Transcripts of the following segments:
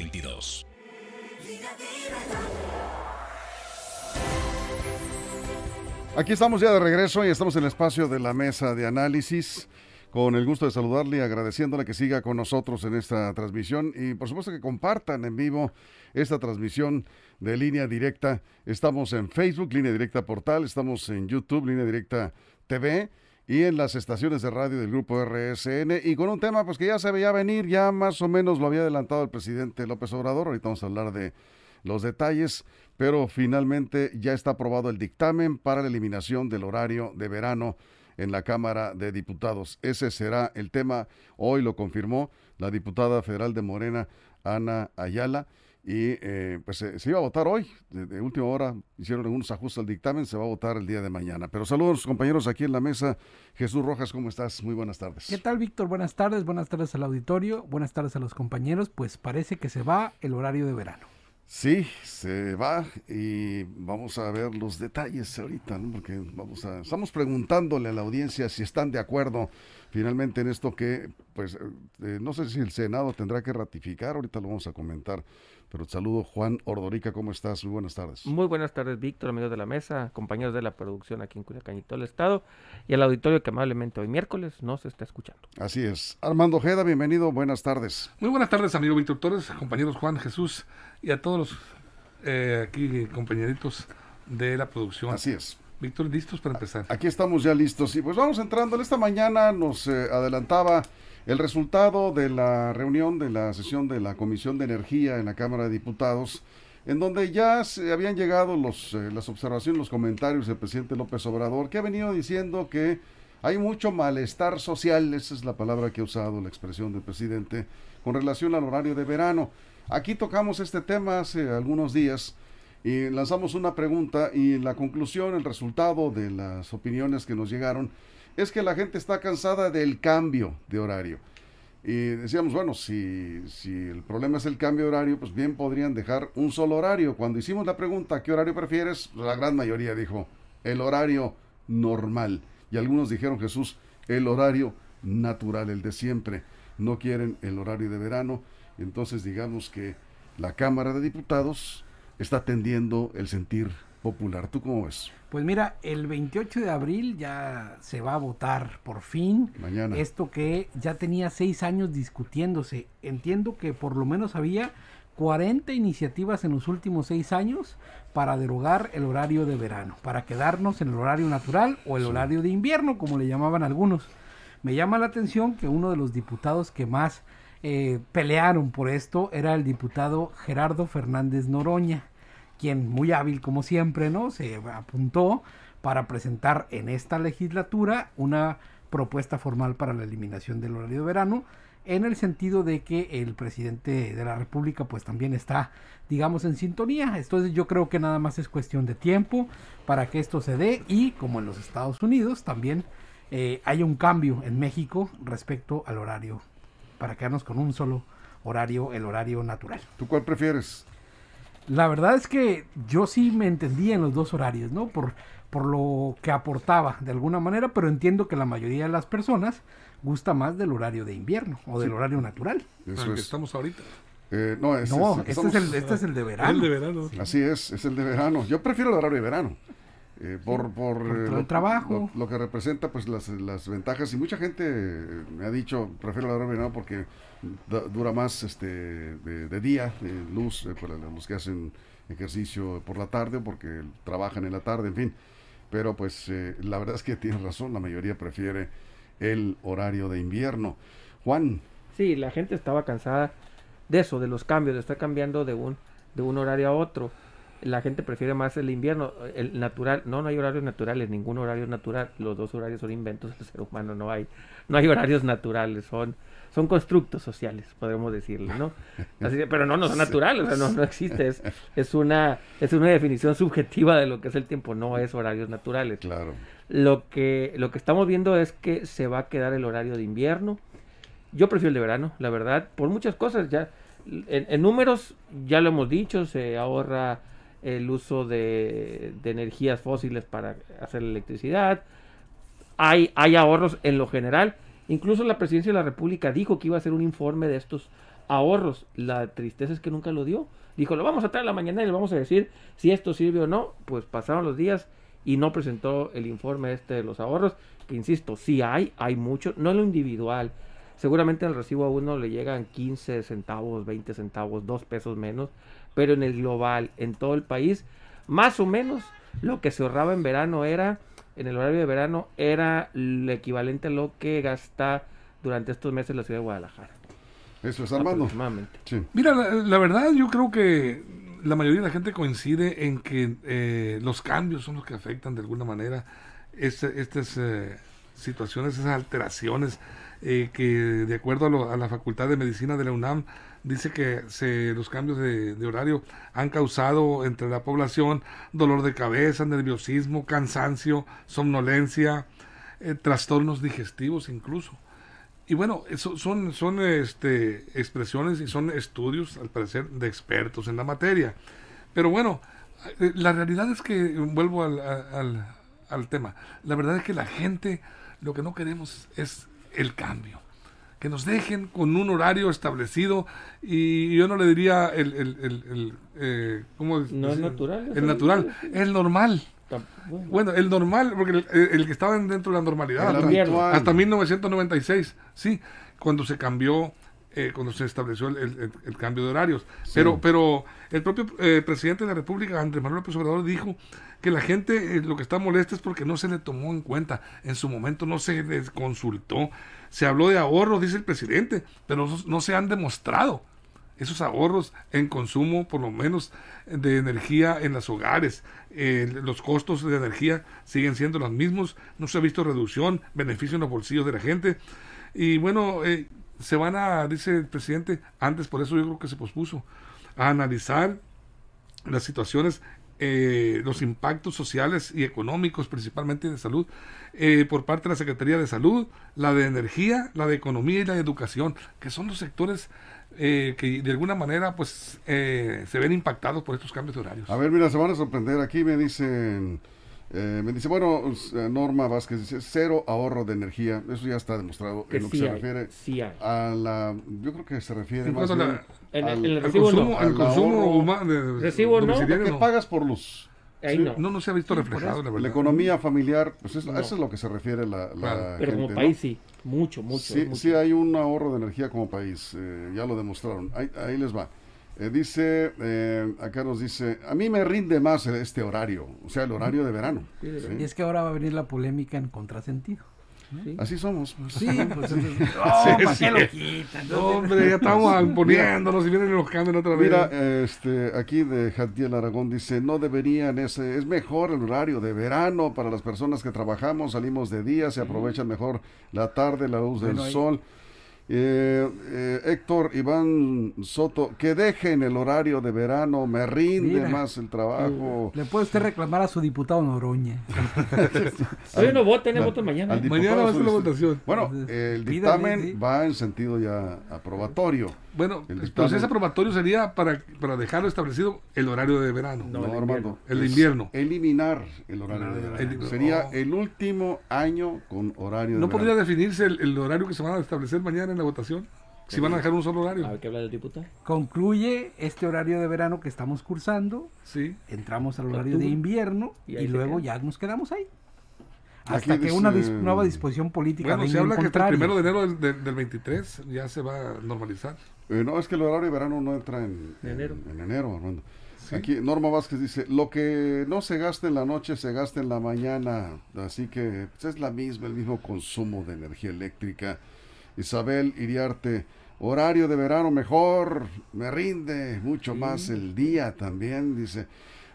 466622. Aquí estamos ya de regreso y estamos en el espacio de la mesa de análisis. Con el gusto de saludarle y agradeciéndole que siga con nosotros en esta transmisión y por supuesto que compartan en vivo esta transmisión de línea directa. Estamos en Facebook, línea directa portal, estamos en YouTube, línea directa TV y en las estaciones de radio del grupo RSN y con un tema pues que ya se veía venir, ya más o menos lo había adelantado el presidente López Obrador. Ahorita vamos a hablar de los detalles, pero finalmente ya está aprobado el dictamen para la eliminación del horario de verano en la Cámara de Diputados. Ese será el tema. Hoy lo confirmó la diputada federal de Morena, Ana Ayala. Y eh, pues se, iba a votar hoy, de, última hora hicieron algunos ajustes al dictamen, se va a votar el día de mañana. Pero saludos compañeros aquí en la mesa. Jesús Rojas, ¿cómo estás? Muy buenas tardes. ¿Qué tal Víctor? Buenas tardes, buenas tardes al auditorio, buenas tardes a los compañeros. Pues parece que se va el horario de verano. Sí, se va y vamos a ver los detalles ahorita, ¿no? porque vamos a, estamos preguntándole a la audiencia si están de acuerdo finalmente en esto que, pues, eh, no sé si el Senado tendrá que ratificar, ahorita lo vamos a comentar, pero saludo Juan Ordorica, ¿cómo estás? Muy buenas tardes. Muy buenas tardes, Víctor, amigos de la mesa, compañeros de la producción aquí en Culiacán y todo el estado, y al auditorio que amablemente hoy miércoles nos está escuchando. Así es. Armando Ojeda, bienvenido, buenas tardes. Muy buenas tardes, amigo Víctor Torres, compañeros Juan, Jesús y a todos los eh, aquí compañeritos de la producción. Así es. Víctor, ¿listos para empezar? Aquí estamos ya listos. Y pues vamos entrando. Esta mañana nos eh, adelantaba el resultado de la reunión de la sesión de la Comisión de Energía en la Cámara de Diputados, en donde ya se habían llegado los, eh, las observaciones, los comentarios del presidente López Obrador, que ha venido diciendo que hay mucho malestar social, esa es la palabra que ha usado la expresión del presidente, con relación al horario de verano. Aquí tocamos este tema hace algunos días y lanzamos una pregunta y la conclusión, el resultado de las opiniones que nos llegaron es que la gente está cansada del cambio de horario. Y decíamos, bueno, si, si el problema es el cambio de horario, pues bien podrían dejar un solo horario. Cuando hicimos la pregunta, ¿qué horario prefieres? La gran mayoría dijo, el horario normal. Y algunos dijeron, Jesús, el horario natural, el de siempre. No quieren el horario de verano. Entonces digamos que la Cámara de Diputados está atendiendo el sentir popular. ¿Tú cómo ves? Pues mira, el 28 de abril ya se va a votar por fin. Mañana. Esto que ya tenía seis años discutiéndose. Entiendo que por lo menos había 40 iniciativas en los últimos seis años para derogar el horario de verano, para quedarnos en el horario natural o el horario de invierno, como le llamaban algunos. Me llama la atención que uno de los diputados que más eh, pelearon por esto era el diputado Gerardo Fernández Noroña, quien muy hábil como siempre, ¿no? Se apuntó para presentar en esta legislatura una propuesta formal para la eliminación del horario de verano en el sentido de que el presidente de la República pues también está digamos en sintonía entonces yo creo que nada más es cuestión de tiempo para que esto se dé y como en los Estados Unidos también eh, hay un cambio en México respecto al horario para quedarnos con un solo horario, el horario natural. ¿Tú cuál prefieres? La verdad es que yo sí me entendía en los dos horarios, ¿no? Por, por lo que aportaba de alguna manera, pero entiendo que la mayoría de las personas gusta más del horario de invierno o del horario natural. Eso es. estamos ahorita. Eh, no, este, es, el, este es el de verano. El de verano. Así es, es el de verano. Yo prefiero el horario de verano. Eh, por, por, el eh, trabajo. Lo, que representa pues las, las, ventajas y mucha gente me ha dicho prefiero la hora de verano porque dura más este de, día de luz eh, para los que hacen ejercicio por la tarde porque trabajan en la tarde en fin. Pero pues la verdad es que tiene razón la mayoría prefiere el horario de invierno. Juan. Sí la gente estaba cansada de eso de los cambios de estar cambiando de un de un horario a otro. La gente prefiere más el invierno, el natural, no, no hay horarios naturales, ningún horario natural, los dos horarios son inventos del ser humano, no hay, no hay horarios naturales, son, son constructos sociales, podemos decirlo, ¿no? Así pero no, no son naturales, o sea, no, no existe, es, es una, es una definición subjetiva de lo que es el tiempo, no es horarios naturales. Claro. Lo que, lo que estamos viendo es que se va a quedar el horario de invierno. Yo prefiero el de verano, la verdad, por muchas cosas. Ya en, en números, ya lo hemos dicho, se ahorra el uso de, de energías fósiles para hacer la electricidad. Hay, hay ahorros en lo general. Incluso la presidencia de la República dijo que iba a hacer un informe de estos ahorros. La tristeza es que nunca lo dio. Dijo, lo vamos a traer a la mañana y le vamos a decir si esto sirve o no. Pues pasaron los días y no presentó el informe este de los ahorros. Que insisto, sí hay, hay mucho, no en lo individual. Seguramente en el recibo a uno le llegan 15 centavos, 20 centavos, 2 pesos menos. Pero en el global, en todo el país, más o menos lo que se ahorraba en verano era, en el horario de verano, era el equivalente a lo que gasta durante estos meses la ciudad de Guadalajara. Eso es Armando. Aproximadamente. Sí. Mira, la, la verdad yo creo que la mayoría de la gente coincide en que eh, los cambios son los que afectan de alguna manera este- estas eh, situaciones, esas alteraciones eh, que de acuerdo a, lo- a la Facultad de Medicina de la UNAM dice que los cambios de, horario han causado entre la población dolor de cabeza, nerviosismo, cansancio, somnolencia, eh, trastornos digestivos incluso. Y bueno, eso son, son este, expresiones y son estudios, al parecer, de expertos en la materia. Pero bueno, eh, la realidad es que, vuelvo al, al tema, la verdad es que la gente lo que no queremos es el cambio. Que nos dejen con un horario establecido y yo no le diría el... el, el, el, eh, ¿cómo No es natural, El natural, el normal. Bueno, el normal, porque el, el que estaba dentro de la normalidad. Hasta- hasta 1996, sí, cuando se cambió, eh, cuando se estableció el, el- el- el cambio de horarios. Pero, pero el propio eh, presidente de la República, Andrés Manuel López Obrador, dijo que la gente eh, lo que está molesta es porque no se le tomó en cuenta. En su momento no se les consultó. Se habló de ahorros, dice el presidente, pero no, no se han demostrado esos ahorros en consumo, por lo menos de energía en los hogares. Eh, los costos de energía siguen siendo los mismos, no se ha visto reducción, beneficio en los bolsillos de la gente. Y bueno, eh, se van a, dice el presidente, antes por eso yo creo que se pospuso, a analizar las situaciones, eh, los impactos sociales y económicos, principalmente de salud, eh, por parte de la Secretaría de Salud, la de Energía, la de Economía y la de Educación, que son los sectores eh, que de alguna manera pues eh, se ven impactados por estos cambios de horarios. A ver, mira, se van a sorprender. Aquí me dicen, eh, me dice, bueno, eh, Norma Vázquez dice, cero ahorro de energía. Eso ya está demostrado que en lo que sí se hay, refiere sí a la, yo creo que se refiere más a bien la- al- el El consumo, no. al consumo ahorro. humano de- Recibo no. domiciliario lo que no. pagas por luz. Ahí Sí, no. no, no se ha visto reflejado, la verdad. La economía familiar, pues es, No. eso es lo que se refiere la, la Claro. Pero como gente, ¿no? país sí, mucho, mucho. Sí, mucho. sí hay un ahorro de energía como país, eh, ya lo demostraron. Ahí, ahí les va. Eh, dice, eh, acá nos dice, a mí me rinde más este horario, o sea, el horario de verano. Sí, de ¿sí? Y es que ahora va a venir la polémica en contrasentido. Sí. Así somos. pues. Sí, pues entonces, oh, ¿para sí. lo quitan? No, hombre, ya estamos poniéndonos y vienen los cambios otra vez. Mira, este, aquí de Jatiel Aragón dice, no deberían, ese, es mejor el horario de verano para las personas que trabajamos, salimos de día, se aprovechan mejor la tarde, la luz Bueno, del ahí- sol. Eh, eh, Héctor Iván Soto, que dejen el horario de verano, me rinde Mira. más el trabajo. Le puede usted reclamar a su diputado Noroña. Hoy no voten, voten mañana. al Mañana va a ser la votación. Bueno, el pídale, dictamen sí. va en sentido ya aprobatorio. Bueno, El dictamen- proceso aprobatorio sería para, para dejarlo establecido el horario de verano. No, No, el Armando. El de invierno. Eliminar el horario de verano. El- Sería no. el último año con horario de ¿No verano. podría definirse el, el horario que se van a establecer mañana en la votación? Si van a dejar un solo A horario. ver qué habla del diputado. Concluye este horario de verano que estamos cursando, Sí. entramos al horario de invierno Y luego queda. ya nos quedamos ahí. Aquí Hasta que una dis- nueva disposición política Bueno, se habla que hasta el primero de enero del, del- del 23 ya se va a normalizar. Eh, no, es que el horario de verano no entra en, En enero. en- en enero, Armando. Sí. Aquí Norma Vázquez dice, lo que no se gasta en la noche se gasta en la mañana, así que pues, es la misma, el mismo consumo de energía eléctrica. Isabel Iriarte, horario de verano mejor, me rinde mucho más el día también, dice.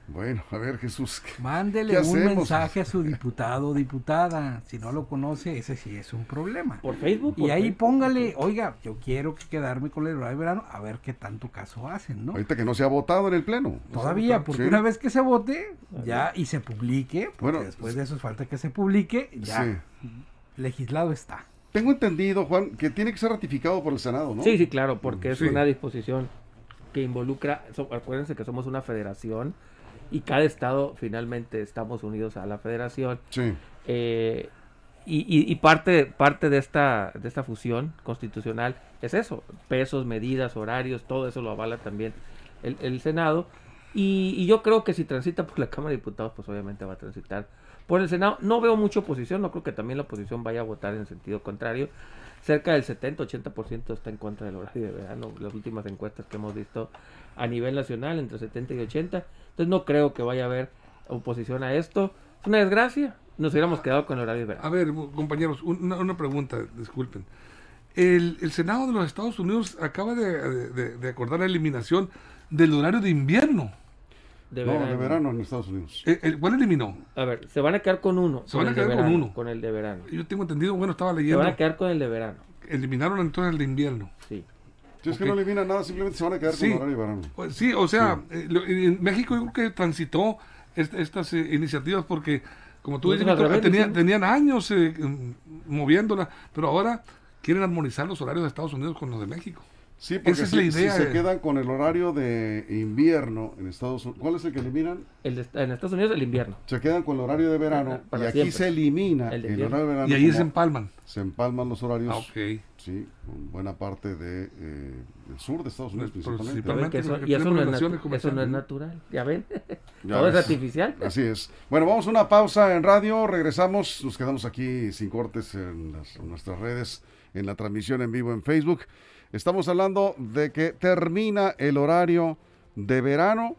Bueno, a ver, Jesús. Mándele ¿qué un hacemos? mensaje a su diputado o diputada. Si no lo conoce, ese sí es un problema. Por Facebook. Y por ahí Facebook. póngale, oiga, yo quiero que quedarme con el horario de verano, a ver qué tanto caso hacen, ¿no? Ahorita que no se ha votado en el Pleno. Todavía, porque Sí. una vez que se vote, ya, y se publique, porque Bueno, después de eso falta que se publique, ya Sí. legislado está. Tengo entendido, Juan, que tiene que ser ratificado por el Senado, ¿no? Sí, sí, claro, porque es Sí. una disposición que involucra, so- acuérdense que somos una federación y cada estado finalmente estamos unidos a la federación. Sí. eh, y, y- y parte, parte de, esta, de esta fusión constitucional es eso, pesos, medidas, horarios, todo eso lo avala también el, el Senado. Y, y yo creo que si transita por la Cámara de Diputados, pues obviamente va a transitar por el Senado. No veo mucha oposición, no creo que también la oposición vaya a votar en sentido contrario. Cerca del 70-80% está en contra del horario de verano. Las últimas encuestas que hemos visto a nivel nacional, entre 70 y 80. Entonces no creo que vaya a haber oposición a esto. Es una desgracia. Nos hubiéramos quedado con el horario de verano. A ver, compañeros, una, pregunta, disculpen. El, el Senado de los Estados Unidos acaba de acordar la eliminación del horario de invierno. De no, verano. de verano en Estados Unidos. Eh, el- ¿Cuál eliminó? A ver, se van a quedar con uno. Se van a quedar con uno. Con el de verano. Yo tengo entendido, bueno, estaba Se leyendo, van a quedar con el de verano. eliminaron entonces el de invierno. Sí. Si es que no elimina nada, simplemente se van a quedar Sí. con horario de verano. Pues sí, o sea, eh, lo- en México yo creo que transitó est- estas eh, iniciativas porque, como tú Pues dices, Víctor, revés, tenía- tenían años eh, mm, moviéndola, pero ahora quieren armonizar los horarios de Estados Unidos con los de México. Sí, porque Esa es si, la idea si se quedan con el horario de invierno en Estados Unidos, ¿cuál es el que eliminan? El de- en Estados Unidos el invierno. Se quedan con el horario de verano Para- y aquí siempre. se elimina El horario de verano. Y ahí se empalman. se empalman los horarios, Ah, ok. sí, con buena parte de, eh, del sur de Estados Unidos Pues, principalmente. principalmente. Ya ven que eso- y eso no, es eso no es natural. ¿Ya ven? Ya Todo es artificial. Así es. Bueno, vamos a una pausa en radio, regresamos, nos quedamos aquí sin cortes en, las- en nuestras redes, en la transmisión en vivo en Facebook. Estamos hablando de que termina el horario de verano.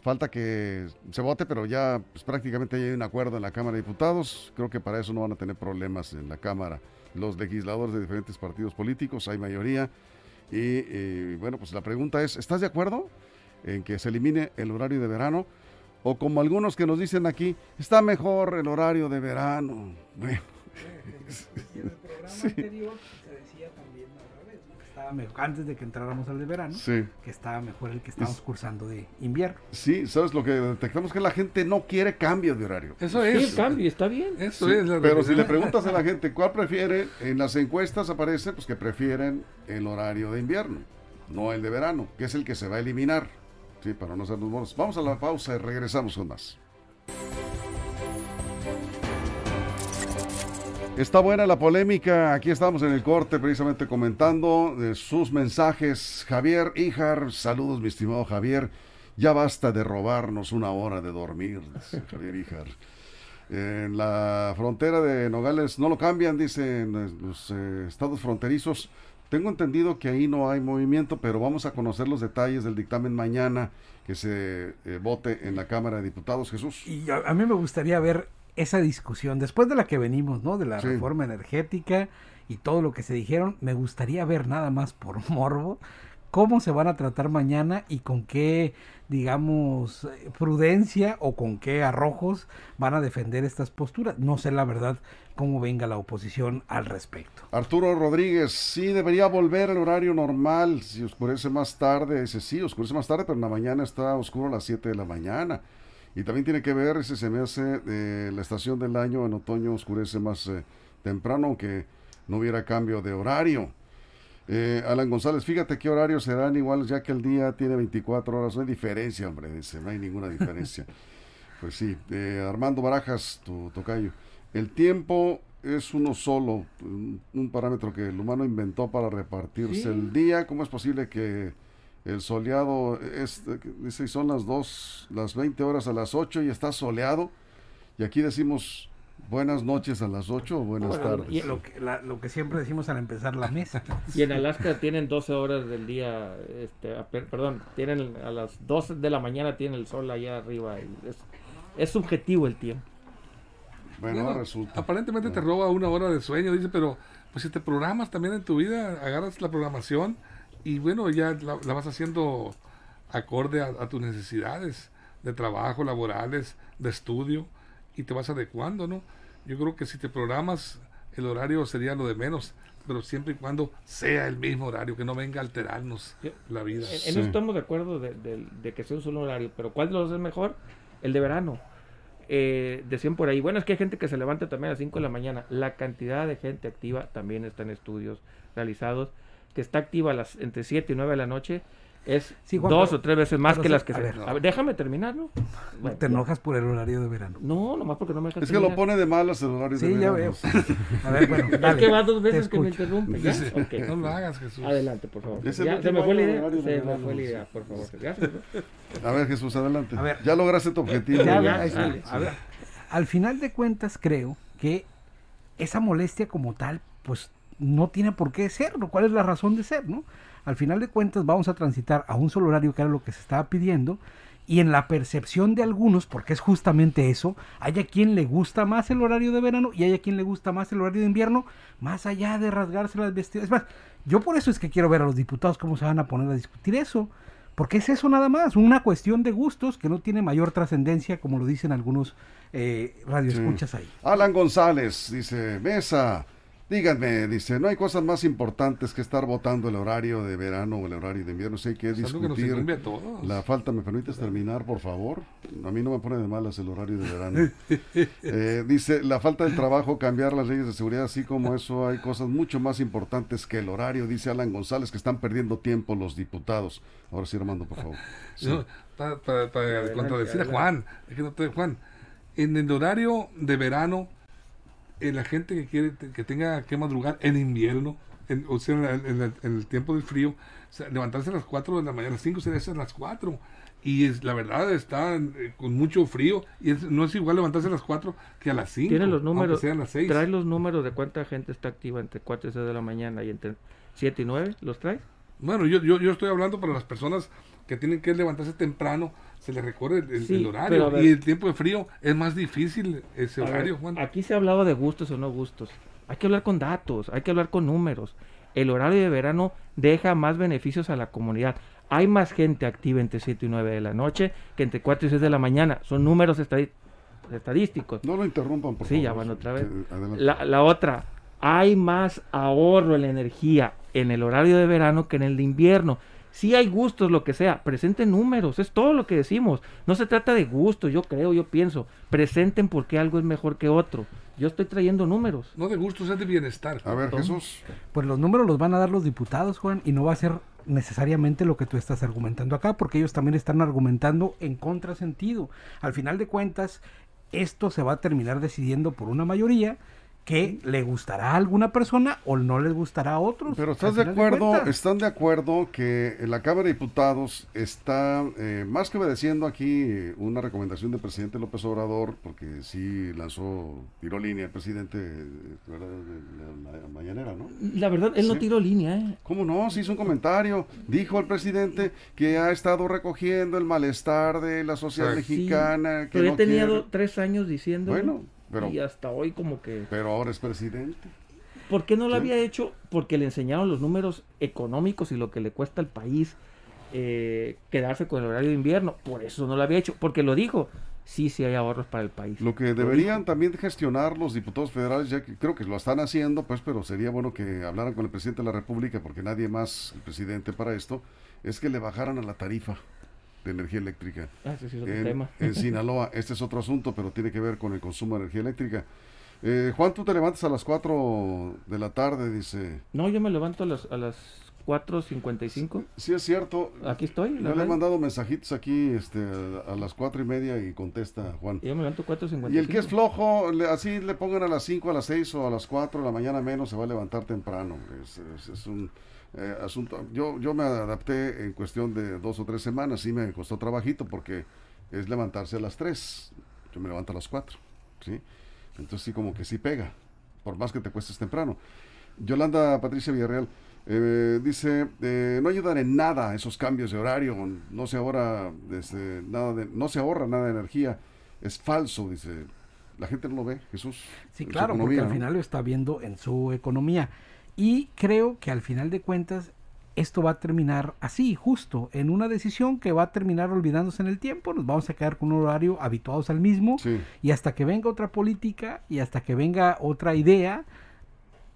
Falta que se vote, pero ya pues, prácticamente hay un acuerdo en la Cámara de Diputados. Creo que para eso no van a tener problemas en la Cámara los legisladores de diferentes partidos políticos, hay mayoría. Y eh, bueno, pues la pregunta es, ¿estás de acuerdo en que se elimine el horario de verano? O como algunos que nos dicen aquí, está mejor el horario de verano. Bueno, En el programa anterior se decía también estaba mejor, antes de que entráramos al de verano, sí. que estaba mejor el que estábamos Es- cursando de invierno. Sí, ¿sabes lo que detectamos? Que la gente no quiere cambio de horario. Eso Sí, es. el cambio está bien. Eso Sí, es. la pero si le preguntas a la gente cuál prefiere, en las encuestas aparece pues que prefieren el horario de invierno, no el de verano, que es el que se va a eliminar. Sí, para no hacernos bonos. Vamos a la pausa y regresamos con más. Está buena la polémica. Aquí estamos en el corte precisamente comentando de sus mensajes. Javier Ijar, saludos mi estimado Javier. Ya basta de robarnos una hora de dormir, dice Javier Ijar. En la frontera de Nogales no lo cambian, dicen eh, los eh, estados fronterizos. Tengo entendido que ahí no hay movimiento, pero vamos a conocer los detalles del dictamen mañana que se eh, vote en la Cámara de Diputados. Jesús. Y a, a mí me gustaría ver esa discusión, después de la que venimos, ¿no? De la Sí. reforma energética y todo lo que se dijeron, me gustaría ver nada más por morbo cómo se van a tratar mañana y con qué, digamos, prudencia o con qué arrojos van a defender estas posturas. No sé la verdad cómo venga la oposición al respecto. Arturo Rodríguez, sí debería volver al horario normal, si oscurece más tarde, dice sí, oscurece más tarde, pero en la mañana está oscuro a las 7 de la mañana. Y también tiene que ver, si se me hace, eh, la estación del año en otoño oscurece más eh, temprano, aunque no hubiera cambio de horario. Eh, Alan González, fíjate qué horarios serán igual ya que el día tiene 24 horas, no hay diferencia, hombre, dice, no hay ninguna diferencia. pues sí, eh, Armando Barajas, tu tocayo, el tiempo es uno solo, un, un parámetro que el humano inventó para repartirse Sí. el día, ¿cómo es posible que el soleado, es, dice, son las 2, las 20 horas a las 8 y está soleado? Y aquí decimos buenas noches a las 8 o buenas Bueno, tardes. y Lo que, la- lo que siempre decimos al empezar la mesa. Y en Alaska tienen 12 horas del día, este, a- per- perdón, tienen a las 12 de la mañana tiene el sol allá arriba. y es, es subjetivo el tiempo. Bueno, Bueno, resulta. Aparentemente te roba una hora de sueño, dice, pero pues si te programas también en tu vida, agarras la programación y bueno, ya la, la vas haciendo acorde a, a tus necesidades. de trabajo, laborales, de estudio, y te vas adecuando, ¿no? Yo creo que si te programas, el horario sería lo de menos, pero siempre y cuando sea el mismo horario, que no venga a alterarnos Yo- la vida. En, en Sí. eso estamos de acuerdo de, de- de que sea un solo horario, pero ¿cuál de los dos es mejor? El de verano. Eh, decían por ahí, bueno, es que hay gente que se levanta también a las 5 de la mañana. La cantidad de gente activa también está en estudios realizados, que está activa a las, entre 7 y 9 de la noche, es Sí, Juan, dos pero- o tres veces más que sí, las que a se... ver. A ver, déjame terminar, ¿no? Bueno, Te enojas por el horario de verano. No, nomás porque no me dejas Es que lo terminar. pone de malas el horario de Sí, ya verano. veo. A ver, bueno, Es dale, que va dos veces que me interrumpe. ¿ya? Dice, Ok. No lo hagas, Jesús. Adelante, por favor. Es el Ya, se me fue la idea. Se me verano, fue la sí. idea, por favor. Gracias. ¿no? A ver, Jesús, adelante. A ver. ya lograste tu objetivo. Ya, ya, dale. A ver, al final de cuentas creo que esa molestia como tal, pues no tiene por qué ser, ¿no? ¿Cuál es la razón de ser, no? Al final de cuentas vamos a transitar a un solo horario que era lo que se estaba pidiendo y en la percepción de algunos, porque es justamente eso, hay a quien le gusta más el horario de verano y hay a quien le gusta más el horario de invierno, más allá de rasgarse las vestidas. Es más, yo por eso es que quiero ver a los diputados cómo se van a poner a discutir eso. Porque es eso nada más, una cuestión de gustos que no tiene mayor trascendencia, como lo dicen algunos eh, radioescuchas ahí. Alan González dice, Mesa, díganme, dice, no hay cosas más importantes que estar votando el horario de verano o el horario de invierno. Sí hay que Es que nos discutir todos. la falta. ¿Me permites terminar, por favor? A mí no me pone de malas el horario de verano. Eh, dice, la falta del trabajo, cambiar las leyes de seguridad, así como eso, hay cosas mucho más importantes que el horario, dice Alan González, que están perdiendo tiempo los diputados. Ahora sí, Armando, por favor. Sí. No, para, para- para Adelante, contradecir a. Juan, es que no te Juan, en el horario de verano, eh, la gente que quiere que tenga que madrugar en invierno, en, o sea, en, el- en el, en el tiempo del frío, o sea, levantarse a las 4 de la mañana, a las 5 sería a las 4. Y es, la verdad está eh, con mucho frío y es- no es igual levantarse a las 4 que a las 5. Tiene los números. Sean las 6. ¿Traes los números de cuánta gente está activa entre 4 y 6 de la mañana y entre 7 y 9? ¿Los traes? Bueno, yo, yo, yo estoy hablando para las personas que tienen que levantarse temprano, se les recorre el, el- Sí, el pero horario. ver. Y el tiempo de frío es más difícil ese ver, horario, Juan. Aquí se ha hablado de gustos o no gustos. Hay que hablar con datos, hay que hablar con números. El horario de verano deja más beneficios a la comunidad. Hay más gente activa entre 7 y 9 de la noche que entre 4 y 6 de la mañana. Son números estadi- estadísticos. No lo interrumpan, por Sí, favor. ya van otra vez. La, la otra, hay más ahorro en la energía en el horario de verano que en el de invierno. Si hay gustos, lo que sea, presenten números, es todo lo que decimos. No se trata de gustos, yo creo, yo pienso. Presenten por qué algo es mejor que otro. Yo estoy trayendo números. No de gustos, es de bienestar. A ver. Jesús. Pues los números los van a dar los diputados, Juan, y no va a ser necesariamente lo que tú estás argumentando acá, porque ellos también están argumentando en contrasentido. Al final de cuentas, esto se va a terminar decidiendo por una mayoría que le gustará a alguna persona o no les gustará a otros. Pero Al estás de acuerdo, están de acuerdo que la Cámara de Diputados está eh, más que obedeciendo aquí una recomendación del presidente López Obrador, porque sí lanzó, tiró línea el presidente ¿verdad? de la, la mañanera, ¿no? La verdad, él no Sí. tiró línea, ¿eh? ¿Cómo no? Se hizo un comentario. Dijo el presidente que ha estado recogiendo el malestar de la sociedad Sí. mexicana. que Pero no he tenido quiere- tres años diciendo. Bueno, pero, Y hasta hoy como que... pero ahora es presidente. ¿Por qué no lo Sí. había hecho? Porque le enseñaron los números económicos y lo que le cuesta al país eh, quedarse con el horario de invierno. Por eso no lo había hecho. Porque lo dijo. Sí, sí hay ahorros para el país. Lo que deberían también gestionar los diputados federales, ya que creo que lo están haciendo, pues, pero sería bueno que hablaran con el presidente de la República, porque nadie más, el presidente para esto, es que le bajaran a la tarifa de energía eléctrica. Ah, ese sí es otro En, tema. en Sinaloa, este es otro asunto, pero tiene que ver con el consumo de energía eléctrica. Eh, Juan, tú te levantas a las 4 de la tarde, dice. No, yo me levanto a las, a las 4.55. Sí, es cierto. Aquí estoy. Yo le he mandado mensajitos aquí este, a, a las cuatro y media y contesta Juan. Yo me levanto 4.55. Y el que es flojo, le- así le pongan a las 5, a las 6 o a las 4 de la mañana menos, se va a levantar temprano. Es, es- es un eh, asunto. Yo, yo me adapté en cuestión de dos o tres semanas, sí me costó trabajito porque es levantarse a las 3. Yo me levanto a las 4. ¿sí? Entonces sí como que sí pega, por más que te cuestes temprano. Yolanda Patricia Villarreal eh, dice, eh, no ayudan en nada esos cambios de horario, no se ahorra, este, nada de, no se ahorra nada de energía, es falso, dice. La gente no lo ve, Jesús. Sí, claro, porque al ¿no? final lo está viendo en su economía. Y creo que al final de cuentas esto va a terminar así, justo, en una decisión que va a terminar olvidándose en el tiempo, nos vamos a quedar con un horario habituados al mismo Sí. y hasta que venga otra política y hasta que venga otra idea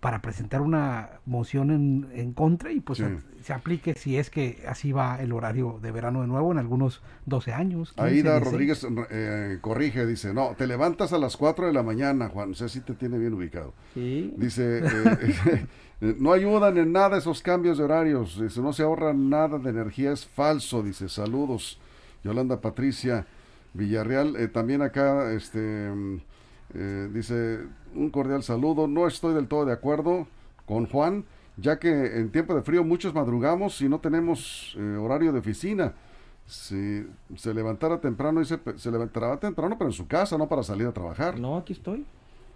para presentar una moción en, en contra y pues Sí. se aplique si es que así va el horario de verano de nuevo en algunos 12 años. 15, Aida 16. Rodríguez eh, corrige, dice, no, te levantas a las 4 de la mañana, Juan, o sea, sí te tiene bien ubicado. Sí. Dice, eh, no ayudan en nada esos cambios de horarios, dice, no se ahorra nada de energía, es falso, dice, saludos. Yolanda Patricia Villarreal, eh, también acá, este, mm, eh, dice, un cordial saludo, no estoy del todo de acuerdo con Juan, ya que en tiempo de frío muchos madrugamos y no tenemos eh, horario de oficina. Si se levantara temprano, dice, se levantará temprano, pero en su casa, no para salir a trabajar. No, aquí estoy.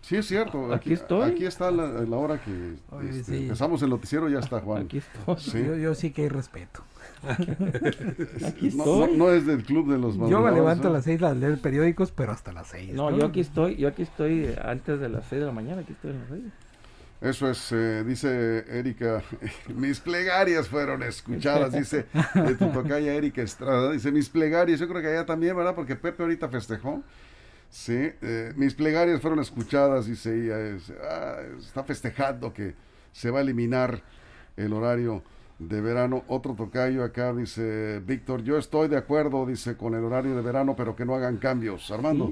Sí, es cierto. Aquí estoy. Aquí está la, la hora que Oye, este, sí. empezamos el noticiero, ya está Juan. Aquí estoy. Sí. Yo, yo sí que hay respeto. Aquí No, no- estoy. no es del club de los Yo me levanto a las 6 a leer periódicos, pero hasta las 6. No, yo aquí estoy, yo aquí estoy eh, antes de las 6 de la mañana, aquí estoy en la radio. Eso es, eh, dice Erika, mis plegarias fueron escuchadas, dice de tu tocaya Erika Estrada, dice mis plegarias, yo creo que allá también, ¿verdad? Porque Pepe ahorita festejó. Sí, eh, mis plegarias fueron escuchadas, dice ella, es- ah, está festejando que se va a eliminar el horario de verano. Otro tocayo acá dice, Víctor, yo estoy de acuerdo, dice, con el horario de verano, pero que no hagan cambios. Armando.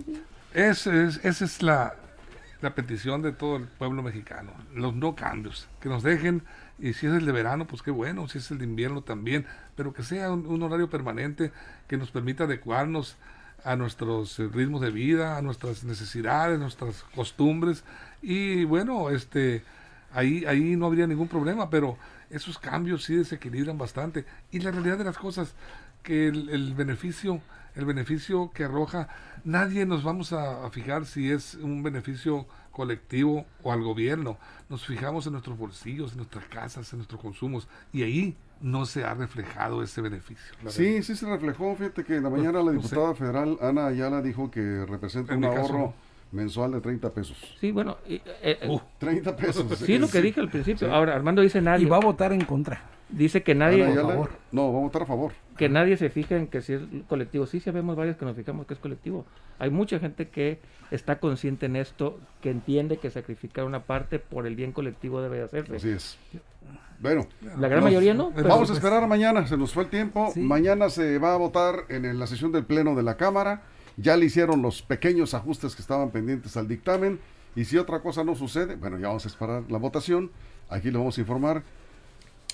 Es, es- esa es la, petición de todo el pueblo mexicano, los no cambios, que nos dejen, y si es el de verano, pues qué bueno, si es el de invierno también, pero que sea un horario permanente que nos permita adecuarnos a nuestros ritmos de vida, a nuestras necesidades, nuestras costumbres, y bueno, este, ahí, ahí no habría ningún problema, pero esos cambios sí desequilibran bastante, y la realidad de las cosas, que el, el beneficio, el beneficio que arroja, nadie nos vamos a, a fijar si es un beneficio colectivo o al gobierno. Nos fijamos en nuestros bolsillos, en nuestras casas, en nuestros consumos, y ahí no se ha reflejado ese beneficio. Sí, sí se reflejó. Fíjate que en la mañana la no sé. diputada federal Ana Ayala dijo que representa En un ahorro no. mensual de 30 pesos. Sí, bueno, y, eh, eh, 30 pesos. sí es lo que dije al principio. Ahora, Armando dice Y nadie. va a votar en contra. Dice que nadie, Ayala, favor. no, va a votar a favor. que nadie se fija en que si es colectivo. Sí, sabemos varios que nos fijamos que es colectivo. Hay mucha gente que está consciente en esto, que entiende que sacrificar una parte por el bien colectivo debe de hacerse. Así es. Bueno, La gran nos- mayoría no. pero- vamos a esperar a mañana. Se nos fue el tiempo. Sí. Mañana se va a votar en la sesión del Pleno de la Cámara. Ya le hicieron los pequeños ajustes que estaban pendientes al dictamen. Y si otra cosa no sucede, bueno, ya vamos a esperar la votación. Aquí le vamos a informar.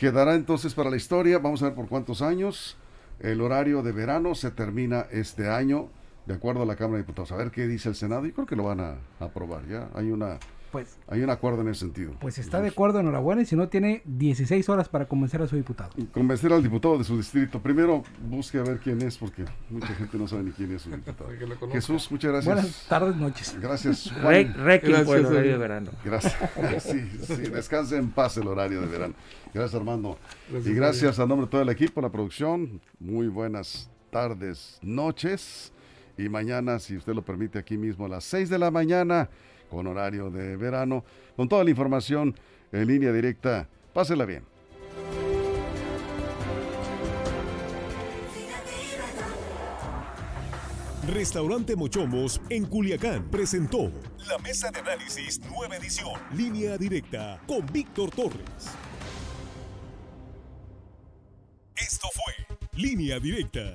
Quedará entonces para la historia. Vamos a ver por cuántos años. El horario de verano se termina este año, de acuerdo a la Cámara de Diputados. A ver qué dice el Senado. Yo creo que lo van a aprobar. Ya hay una Pues, hay un acuerdo en ese sentido. pues está de acuerdo, enhorabuena. Y si no, tiene 16 horas para convencer a su diputado. convencer al diputado de su distrito. Primero busque a ver quién es, porque mucha gente no sabe ni quién es su diputado. Jesús, muchas gracias. Buenas tardes, noches. Gracias, Re- Juan. Requiem por el Gracias, horario de verano. Gracias. Sí, sí, descanse en paz el horario de verano. Gracias, Armando. Gracias, y gracias a nombre de todo el equipo, la producción. Muy buenas tardes, noches. Y mañana, si usted lo permite, aquí mismo a las 6 de la mañana, con horario de verano, con toda la información en línea directa. Pásela bien. Restaurante Mochomos en Culiacán presentó la mesa de análisis nueva edición, línea directa con Víctor Torres. Esto fue Línea Directa.